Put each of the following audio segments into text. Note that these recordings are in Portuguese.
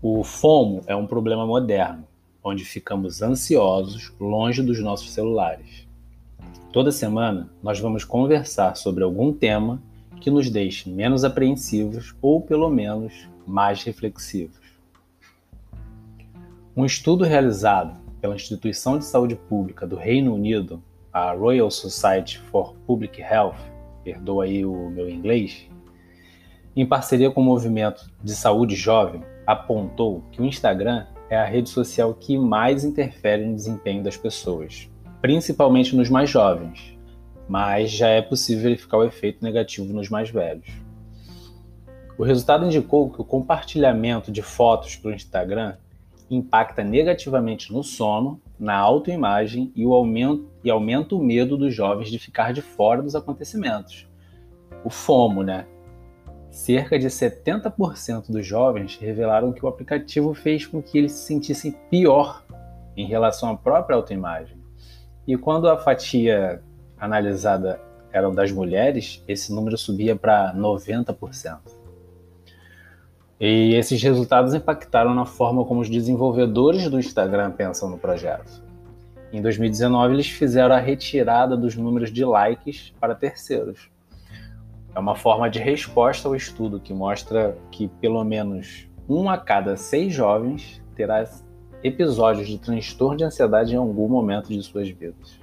O FOMO é um problema moderno, onde ficamos ansiosos longe dos nossos celulares. Toda semana nós vamos conversar sobre algum tema que nos deixe menos apreensivos ou, pelo menos, mais reflexivos. Um estudo realizado pela Instituição de Saúde Pública do Reino Unido, a Royal Society for Public Health, perdoa aí o meu inglês, em parceria com o Movimento de Saúde Jovem, apontou que o Instagram é a rede social que mais interfere no desempenho das pessoas, principalmente nos mais jovens, mas já é possível verificar o efeito negativo nos mais velhos. O resultado indicou que o compartilhamento de fotos pelo Instagram impacta negativamente no sono, na autoimagem e, o aumento, e aumenta o medo dos jovens de ficar de fora dos acontecimentos. O FOMO, né? Cerca de 70% dos jovens revelaram que o aplicativo fez com que eles se sentissem pior em relação à própria autoimagem. E quando a fatia analisada eram das mulheres, esse número subia para 90%. E esses resultados impactaram na forma como os desenvolvedores do Instagram pensam no projeto. Em 2019, eles fizeram a retirada dos números de likes para terceiros. É uma forma de resposta ao estudo que mostra que pelo menos um a cada seis jovens terá episódios de transtorno de ansiedade em algum momento de suas vidas.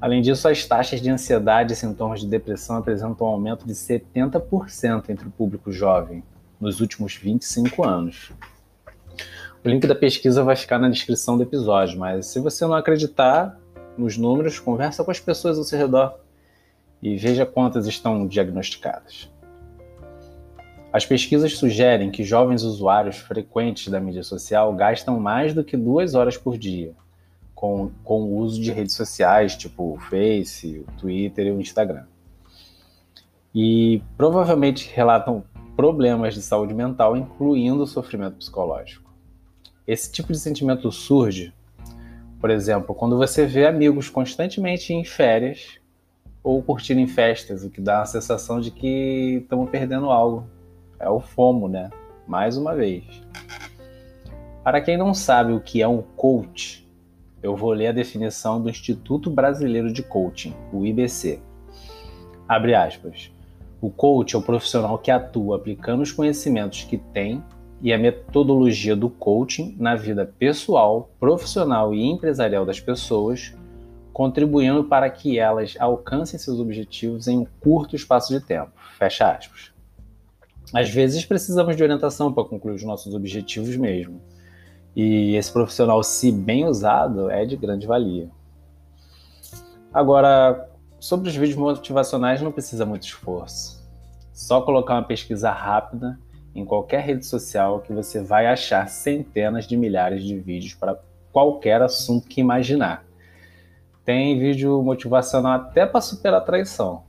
Além disso, as taxas de ansiedade e sintomas de depressão apresentam um aumento de 70% entre o público jovem nos últimos 25 anos. O link da pesquisa vai ficar na descrição do episódio, mas se você não acreditar nos números, conversa com as pessoas ao seu redor e veja quantas estão diagnosticadas. As pesquisas sugerem que jovens usuários frequentes da mídia social gastam mais do que duas horas por dia com, com o uso de redes sociais, tipo o Face, o Twitter e o Instagram. E provavelmente relatam problemas de saúde mental, incluindo o sofrimento psicológico. Esse tipo de sentimento surge, por exemplo, quando você vê amigos constantemente em férias ou curtindo em festas, o que dá a sensação de que estamos perdendo algo. É o FOMO, né? Mais uma vez. Para quem não sabe o que é um coach, eu vou ler a definição do Instituto Brasileiro de Coaching, o IBC. Abre aspas. O coach é o profissional que atua aplicando os conhecimentos que tem e a metodologia do coaching na vida pessoal, profissional e empresarial das pessoas, contribuindo para que elas alcancem seus objetivos em um curto espaço de tempo. Fecha aspas. Às vezes precisamos de orientação para concluir os nossos objetivos mesmo. E esse profissional, se bem usado, é de grande valia. Agora, sobre os vídeos motivacionais, não precisa muito esforço. Só colocar uma pesquisa rápida em qualquer rede social que você vai achar centenas de milhares de vídeos para qualquer assunto que imaginar. Tem vídeo motivacional até para superar a traição.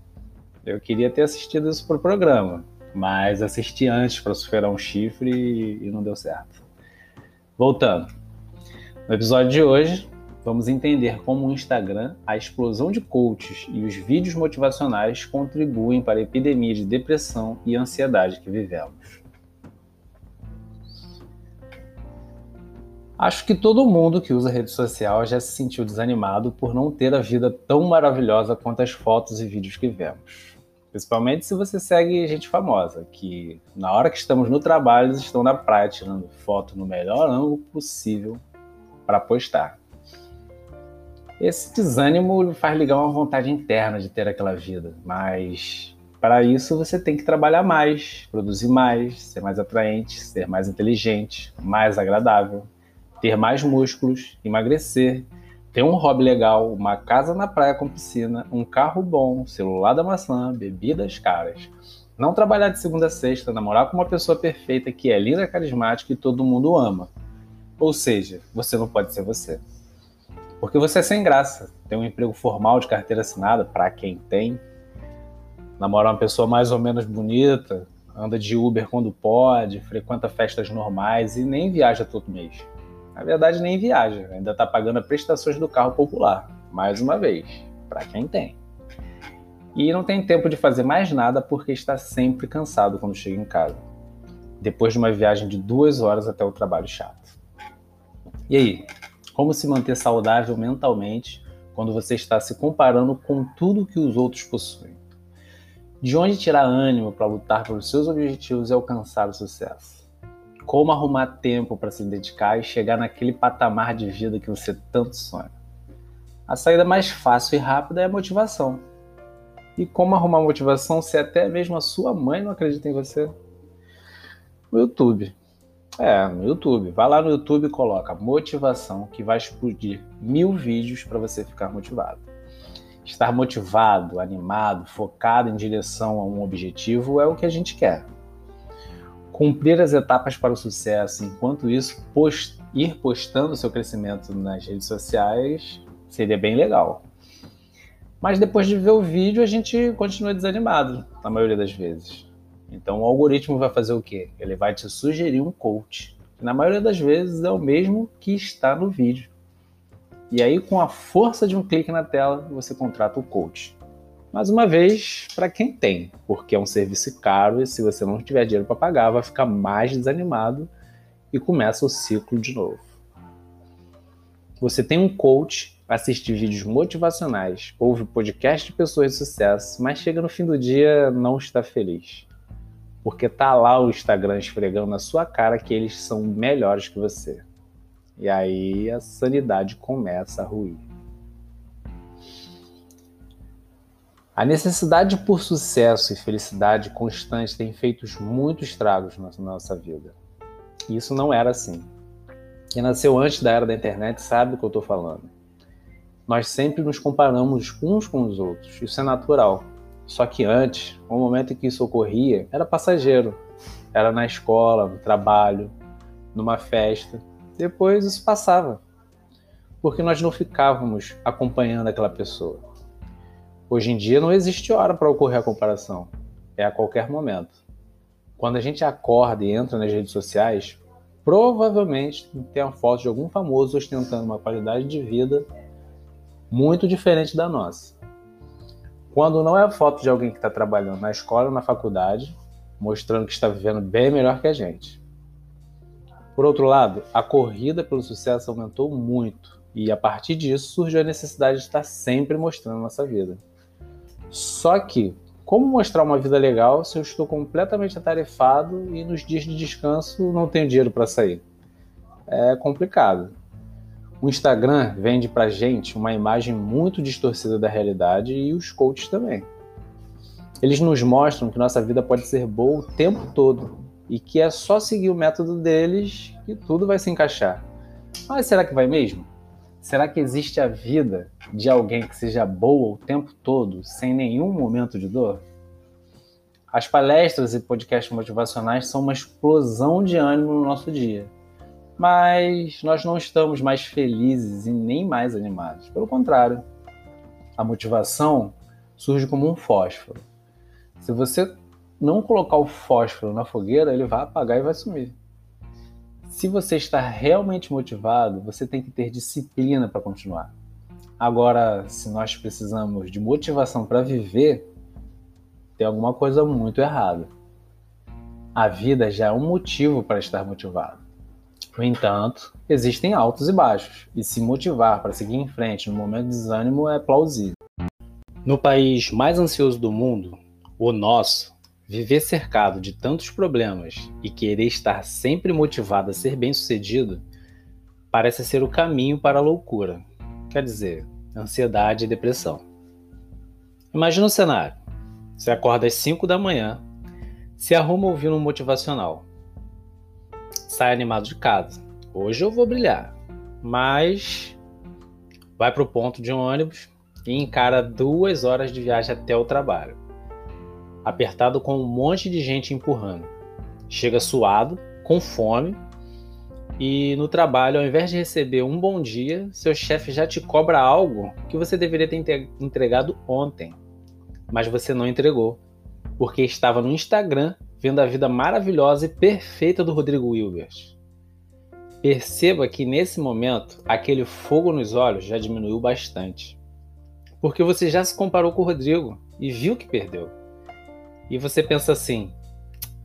Eu queria ter assistido isso para o programa, mas assisti antes para superar um chifre e não deu certo. Voltando. No episódio de hoje, vamos entender como o Instagram, a explosão de coaches e os vídeos motivacionais contribuem para a epidemia de depressão e ansiedade que vivemos. Acho que todo mundo que usa rede social já se sentiu desanimado por não ter a vida tão maravilhosa quanto as fotos e vídeos que vemos. Principalmente se você segue gente famosa, que na hora que estamos no trabalho, eles estão na praia tirando foto no melhor ângulo possível para postar. Esse desânimo faz ligar uma vontade interna de ter aquela vida, mas para isso você tem que trabalhar mais, produzir mais, ser mais atraente, ser mais inteligente, mais agradável, ter mais músculos, emagrecer, ter um hobby legal, uma casa na praia com piscina, um carro bom, celular da maçã, bebidas caras. Não trabalhar de segunda a sexta, namorar com uma pessoa perfeita que é linda, carismática e todo mundo ama. Ou seja, você não pode ser você. Porque você é sem graça. Tem um emprego formal de carteira assinada, para quem tem. Namorar uma pessoa mais ou menos bonita, anda de Uber quando pode, frequenta festas normais e nem viaja todo mês. Na verdade, nem viaja, ainda está pagando as prestações do carro popular, mais uma vez, para quem tem. E não tem tempo de fazer mais nada porque está sempre cansado quando chega em casa. depois de uma viagem de duas horas até o trabalho chato. E aí, como se manter saudável mentalmente quando você está se comparando com tudo que os outros possuem? De onde tirar ânimo para lutar pelos seus objetivos e alcançar o sucesso? Como arrumar tempo para se dedicar e chegar naquele patamar de vida que você tanto sonha? A saída mais fácil e rápida é a motivação. E como arrumar motivação se até mesmo a sua mãe não acredita em você? No YouTube. É, no YouTube. Vai lá no YouTube e coloca motivação, que vai explodir mil vídeos para você ficar motivado. Estar motivado, animado, focado em direção a um objetivo é o que a gente quer. Cumprir as etapas para o sucesso, enquanto isso, post ir postando seu crescimento nas redes sociais seria bem legal. Mas depois de ver o vídeo, a gente continua desanimado, na maioria das vezes. Então o algoritmo vai fazer o quê? Ele vai te sugerir um coach, que na maioria das vezes é o mesmo que está no vídeo. E aí, com a força de um clique na tela, você contrata o coach. Mais uma vez, para quem tem, porque é um serviço caro e se você não tiver dinheiro para pagar, vai ficar mais desanimado e começa o ciclo de novo. Você tem um coach, assiste vídeos motivacionais, ouve podcast de pessoas de sucesso, mas chega no fim do dia não está feliz porque tá lá o Instagram esfregando na sua cara que eles são melhores que você. E aí a sanidade começa a ruir. A necessidade por sucesso e felicidade constante tem feito muitos estragos na nossa vida. E isso não era assim. Quem nasceu antes da era da internet sabe o que eu estou falando. Nós sempre nos comparamos uns com os outros. Isso é natural. Só que antes, o momento em que isso ocorria era passageiro. Era na escola, no trabalho, numa festa. Depois isso passava. Porque nós não ficávamos acompanhando aquela pessoa. Hoje em dia não existe hora para ocorrer a comparação. É a qualquer momento. Quando a gente acorda e entra nas redes sociais, provavelmente tem a foto de algum famoso ostentando uma qualidade de vida muito diferente da nossa. Quando não é a foto de alguém que está trabalhando na escola ou na faculdade, mostrando que está vivendo bem melhor que a gente. Por outro lado, a corrida pelo sucesso aumentou muito e a partir disso surgiu a necessidade de estar sempre mostrando nossa vida. Só que, como mostrar uma vida legal se eu estou completamente atarefado e nos dias de descanso não tenho dinheiro para sair? É complicado. O Instagram vende pra gente uma imagem muito distorcida da realidade e os coaches também. Eles nos mostram que nossa vida pode ser boa o tempo todo e que é só seguir o método deles que tudo vai se encaixar. Mas será que vai mesmo? Será que existe a vida de alguém que seja boa o tempo todo, sem nenhum momento de dor? As palestras e podcasts motivacionais são uma explosão de ânimo no nosso dia mas nós não estamos mais felizes e nem mais animados. Pelo contrário, a motivação surge como um fósforo. Se você não colocar o fósforo na fogueira, ele vai apagar e vai sumir. Se você está realmente motivado, você tem que ter disciplina para continuar. Agora, se nós precisamos de motivação para viver, tem alguma coisa muito errada. A vida já é um motivo para estar motivado. No entanto, existem altos e baixos, e se motivar para seguir em frente no momento de desânimo é plausível. No país mais ansioso do mundo, o nosso, viver cercado de tantos problemas e querer estar sempre motivado a ser bem-sucedido parece ser o caminho para a loucura, quer dizer, ansiedade e depressão. Imagina o cenário: você acorda às 5 da manhã, se arruma ouvindo um motivacional sai animado de casa. Hoje eu vou brilhar. Mas vai para o ponto de um ônibus e encara duas horas de viagem até o trabalho. Apertado com um monte de gente empurrando. Chega suado, com fome, e no trabalho, ao invés de receber um bom dia, seu chefe já te cobra algo que você deveria ter entregado ontem, mas você não entregou, porque estava no Instagram vendo a vida maravilhosa e perfeita do Rodrigo Hilbert. Perceba que nesse momento aquele fogo nos olhos já diminuiu bastante. Porque você já se comparou com o Rodrigo e viu que perdeu. E você pensa assim: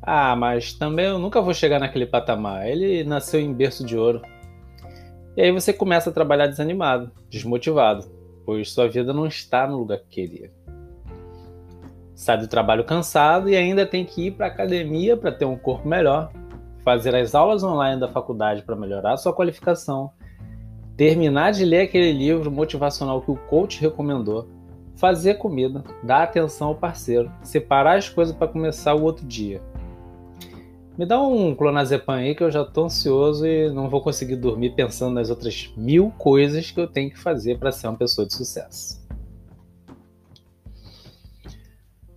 Ah, mas também eu nunca vou chegar naquele patamar. Ele nasceu em berço de ouro. E aí você começa a trabalhar desanimado, desmotivado, pois sua vida não está no lugar que queria. Sai do trabalho cansado e ainda tem que ir para a academia para ter um corpo melhor, fazer as aulas online da faculdade para melhorar sua qualificação, terminar de ler aquele livro motivacional que o coach recomendou, fazer comida, dar atenção ao parceiro, separar as coisas para começar o outro dia. Me dá um clonazepam aí que eu já tô ansioso e não vou conseguir dormir pensando nas outras mil coisas que eu tenho que fazer para ser uma pessoa de sucesso.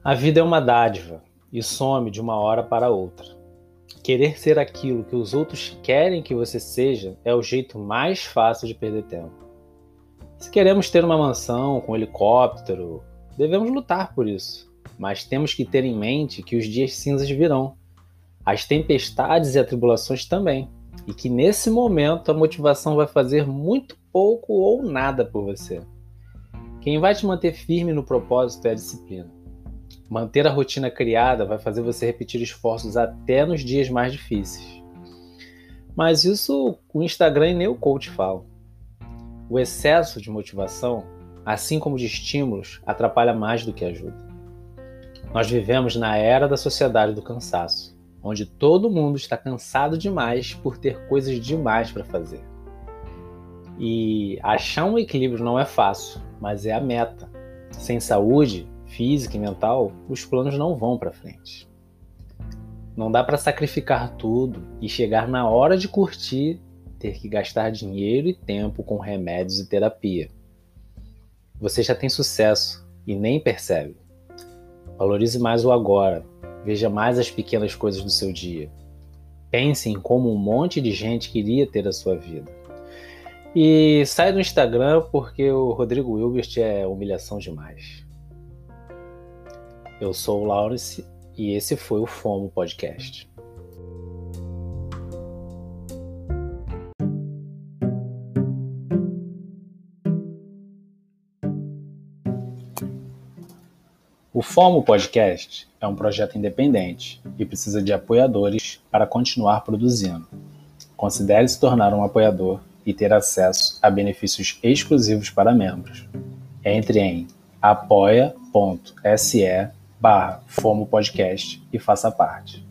A vida é uma dádiva e some de uma hora para outra. Querer ser aquilo que os outros querem que você seja é o jeito mais fácil de perder tempo. Se queremos ter uma mansão com um helicóptero, devemos lutar por isso, mas temos que ter em mente que os dias cinzas virão, as tempestades e atribulações também, e que nesse momento a motivação vai fazer muito pouco ou nada por você. Quem vai te manter firme no propósito é a disciplina. Manter a rotina criada vai fazer você repetir esforços até nos dias mais difíceis. Mas isso o Instagram e nem o coach falam. O excesso de motivação, assim como de estímulos, atrapalha mais do que ajuda. Nós vivemos na era da sociedade do cansaço, onde todo mundo está cansado demais por ter coisas demais para fazer. E achar um equilíbrio não é fácil, mas é a meta. Sem saúde física e mental, os planos não vão para frente. Não dá para sacrificar tudo e chegar na hora de curtir ter que gastar dinheiro e tempo com remédios e terapia. Você já tem sucesso e nem percebe. Valorize mais o agora, veja mais as pequenas coisas do seu dia. Pense em como um monte de gente queria ter a sua vida. E sai do Instagram porque o Rodrigo Wilbert é humilhação demais. Eu sou o Laurence e esse foi o FOMO Podcast. O FOMO Podcast é um projeto independente e precisa de apoiadores para continuar produzindo. Considere se tornar um apoiador e ter acesso a benefícios exclusivos para membros. Entre em apoia.se barra FOMO Podcast e faça parte.